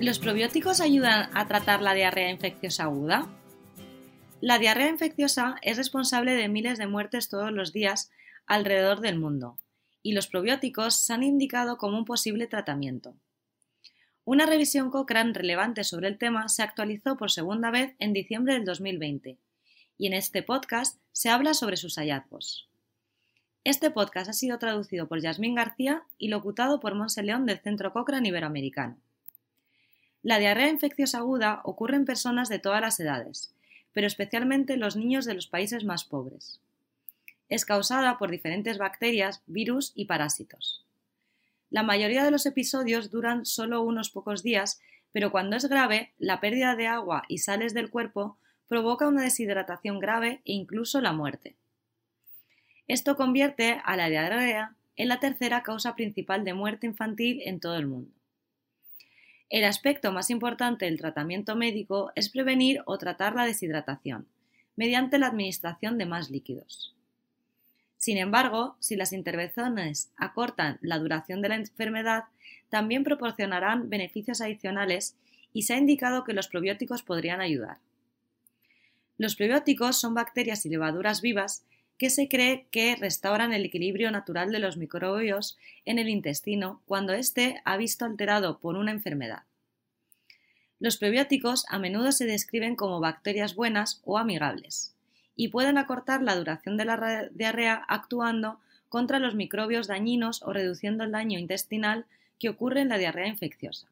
¿Los probióticos ayudan a tratar la diarrea infecciosa aguda? La diarrea infecciosa es responsable de miles de muertes todos los días alrededor del mundo, y los probióticos se han indicado como un posible tratamiento. Una revisión Cochrane relevante sobre el tema se actualizó por segunda vez en diciembre del 2020, y en este podcast se habla sobre sus hallazgos. Este podcast ha sido traducido por Yasmín García y locutado por Monse León del Centro Cochrane Iberoamericano. La diarrea infecciosa aguda ocurre en personas de todas las edades, pero especialmente en los niños de los países más pobres. Es causada por diferentes bacterias, virus y parásitos. La mayoría de los episodios duran solo unos pocos días, pero cuando es grave, la pérdida de agua y sales del cuerpo provoca una deshidratación grave e incluso la muerte. Esto convierte a la diarrea en la tercera causa principal de muerte infantil en todo el mundo. El aspecto más importante del tratamiento médico es prevenir o tratar la deshidratación, mediante la administración de más líquidos. Sin embargo, si las intervenciones acortan la duración de la enfermedad, también proporcionarán beneficios adicionales y se ha indicado que los probióticos podrían ayudar. Los probióticos son bacterias y levaduras vivas que se cree que restauran el equilibrio natural de los microbios en el intestino cuando éste ha visto alterado por una enfermedad. Los probióticos a menudo se describen como bacterias buenas o amigables y pueden acortar la duración de la diarrea actuando contra los microbios dañinos o reduciendo el daño intestinal que ocurre en la diarrea infecciosa.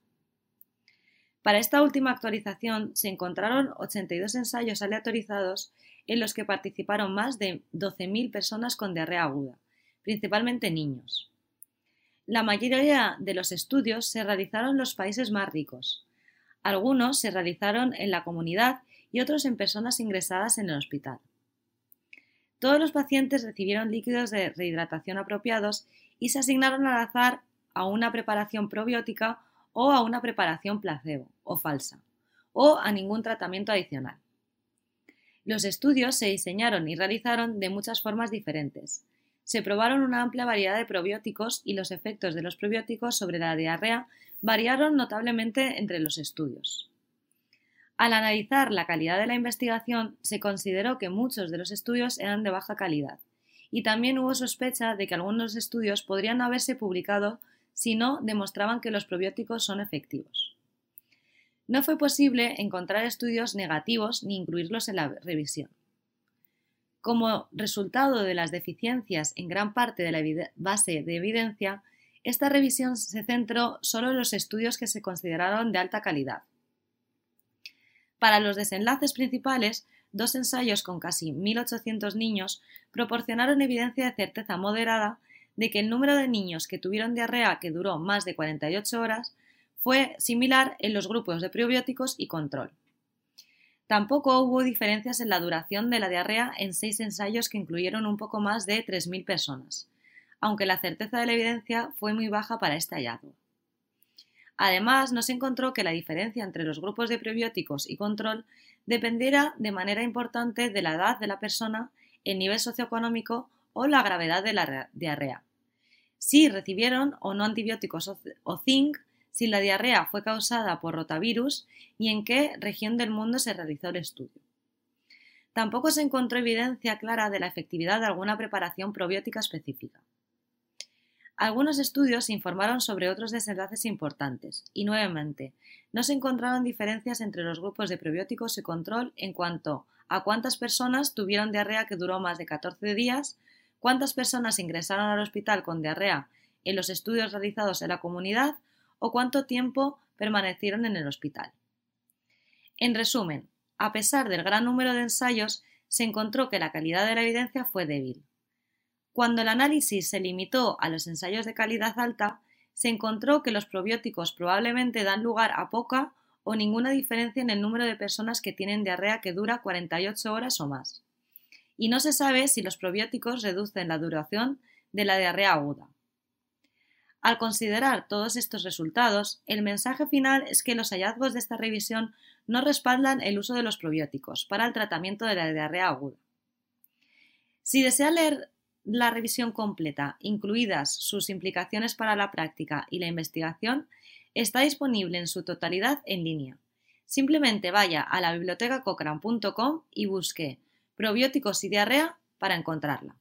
Para esta última actualización se encontraron 82 ensayos aleatorizados en los que participaron más de 12.000 personas con diarrea aguda, principalmente niños. La mayoría de los estudios se realizaron en los países más ricos. Algunos se realizaron en la comunidad y otros en personas ingresadas en el hospital. Todos los pacientes recibieron líquidos de rehidratación apropiados y se asignaron al azar a una preparación probiótica o a una preparación placebo o falsa, o a ningún tratamiento adicional. Los estudios se diseñaron y realizaron de muchas formas diferentes. Se probaron una amplia variedad de probióticos y los efectos de los probióticos sobre la diarrea variaron notablemente entre los estudios. Al analizar la calidad de la investigación, se consideró que muchos de los estudios eran de baja calidad, y también hubo sospecha de que algunos estudios podrían haberse publicado si no demostraban que los probióticos son efectivos no fue posible encontrar estudios negativos ni incluirlos en la revisión. Como resultado de las deficiencias en gran parte de la base de evidencia, esta revisión se centró solo en los estudios que se consideraron de alta calidad. Para los desenlaces principales, dos ensayos con casi 1.800 niños proporcionaron evidencia de certeza moderada de que el número de niños que tuvieron diarrea que duró más de 48 horas fue similar en los grupos de probióticos y control. Tampoco hubo diferencias en la duración de la diarrea en seis ensayos que incluyeron un poco más de 3.000 personas, aunque la certeza de la evidencia fue muy baja para este hallazgo. Además, no se encontró que la diferencia entre los grupos de probióticos y control dependiera de manera importante de la edad de la persona, el nivel socioeconómico o la gravedad de la diarrea. Si recibieron o no antibióticos o zinc, si la diarrea fue causada por rotavirus y en qué región del mundo se realizó el estudio. Tampoco se encontró evidencia clara de la efectividad de alguna preparación probiótica específica. Algunos estudios informaron sobre otros desenlaces importantes y, nuevamente, no se encontraron diferencias entre los grupos de probióticos y control en cuanto a cuántas personas tuvieron diarrea que duró más de 14 días, cuántas personas ingresaron al hospital con diarrea en los estudios realizados en la comunidad o cuánto tiempo permanecieron en el hospital. En resumen, a pesar del gran número de ensayos, se encontró que la calidad de la evidencia fue débil. Cuando el análisis se limitó a los ensayos de calidad alta, se encontró que los probióticos probablemente dan lugar a poca o ninguna diferencia en el número de personas que tienen diarrea que dura 48 horas o más. Y no se sabe si los probióticos reducen la duración de la diarrea aguda. Al considerar todos estos resultados, el mensaje final es que los hallazgos de esta revisión no respaldan el uso de los probióticos para el tratamiento de la diarrea aguda. Si desea leer la revisión completa, incluidas sus implicaciones para la práctica y la investigación, está disponible en su totalidad en línea. Simplemente vaya a la biblioteca cochrane.com y busque probióticos y diarrea para encontrarla.